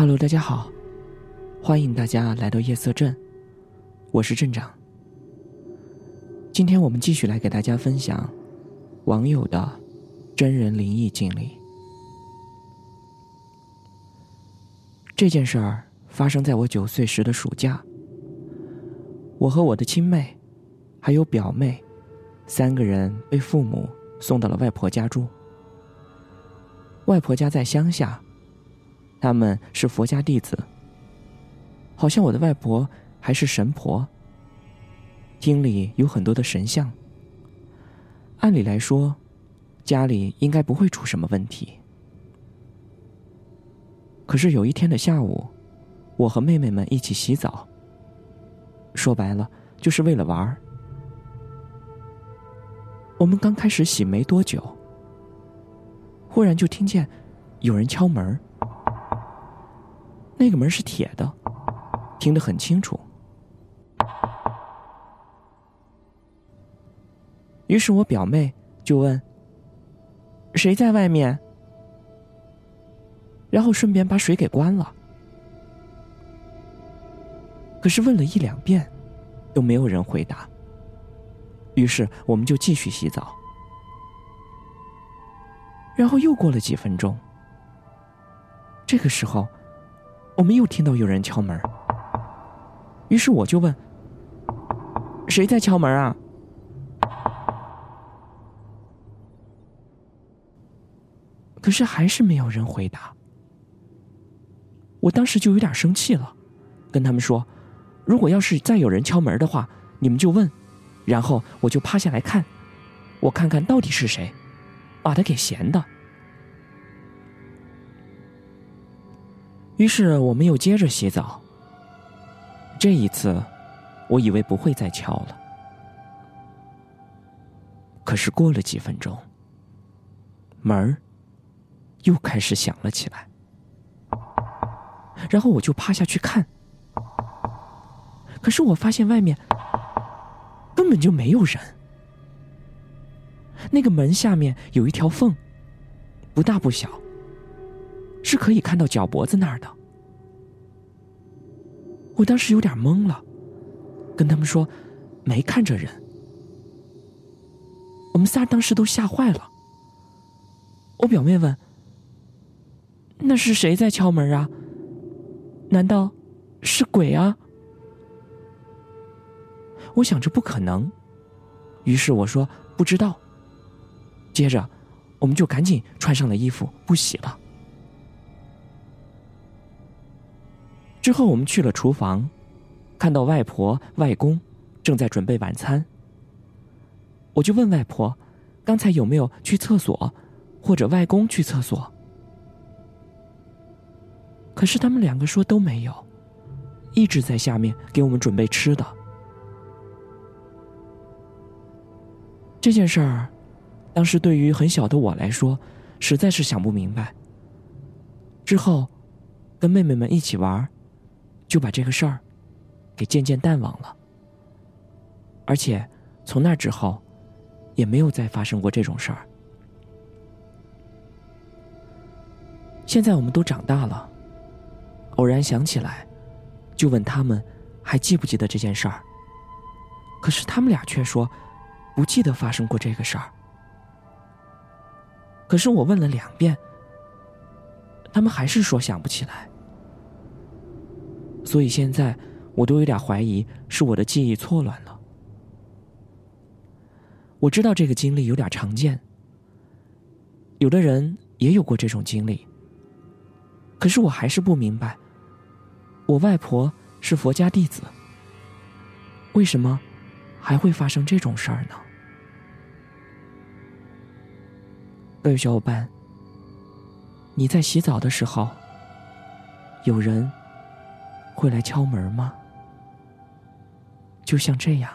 Hello，大家好，欢迎大家来到夜色镇，我是镇长。今天我们继续来给大家分享网友的真人灵异经历。这件事儿发生在我九岁时的暑假，我和我的亲妹，还有表妹，三个人被父母送到了外婆家住。外婆家在乡下。他们是佛家弟子，好像我的外婆还是神婆。厅里有很多的神像。按理来说，家里应该不会出什么问题。可是有一天的下午，我和妹妹们一起洗澡，说白了就是为了玩儿。我们刚开始洗没多久，忽然就听见有人敲门。那个门是铁的，听得很清楚。于是我表妹就问：“谁在外面？”然后顺便把水给关了。可是问了一两遍，都没有人回答。于是我们就继续洗澡。然后又过了几分钟，这个时候。我们又听到有人敲门，于是我就问：“谁在敲门啊？”可是还是没有人回答。我当时就有点生气了，跟他们说：“如果要是再有人敲门的话，你们就问，然后我就趴下来看，我看看到底是谁，把他给闲的。”于是我们又接着洗澡。这一次，我以为不会再敲了。可是过了几分钟，门儿又开始响了起来。然后我就趴下去看，可是我发现外面根本就没有人。那个门下面有一条缝，不大不小。是可以看到脚脖子那儿的。我当时有点懵了，跟他们说没看着人。我们仨当时都吓坏了。我表妹问：“那是谁在敲门啊？难道是鬼啊？”我想着不可能，于是我说不知道。接着，我们就赶紧穿上了衣服，不洗了。之后，我们去了厨房，看到外婆、外公正在准备晚餐。我就问外婆：“刚才有没有去厕所，或者外公去厕所？”可是他们两个说都没有，一直在下面给我们准备吃的。这件事儿，当时对于很小的我来说，实在是想不明白。之后，跟妹妹们一起玩。就把这个事儿给渐渐淡忘了，而且从那之后也没有再发生过这种事儿。现在我们都长大了，偶然想起来，就问他们还记不记得这件事儿。可是他们俩却说不记得发生过这个事儿。可是我问了两遍，他们还是说想不起来。所以现在，我都有点怀疑是我的记忆错乱了。我知道这个经历有点常见，有的人也有过这种经历。可是我还是不明白，我外婆是佛家弟子，为什么还会发生这种事儿呢？各位小伙伴，你在洗澡的时候，有人？会来敲门吗？就像这样。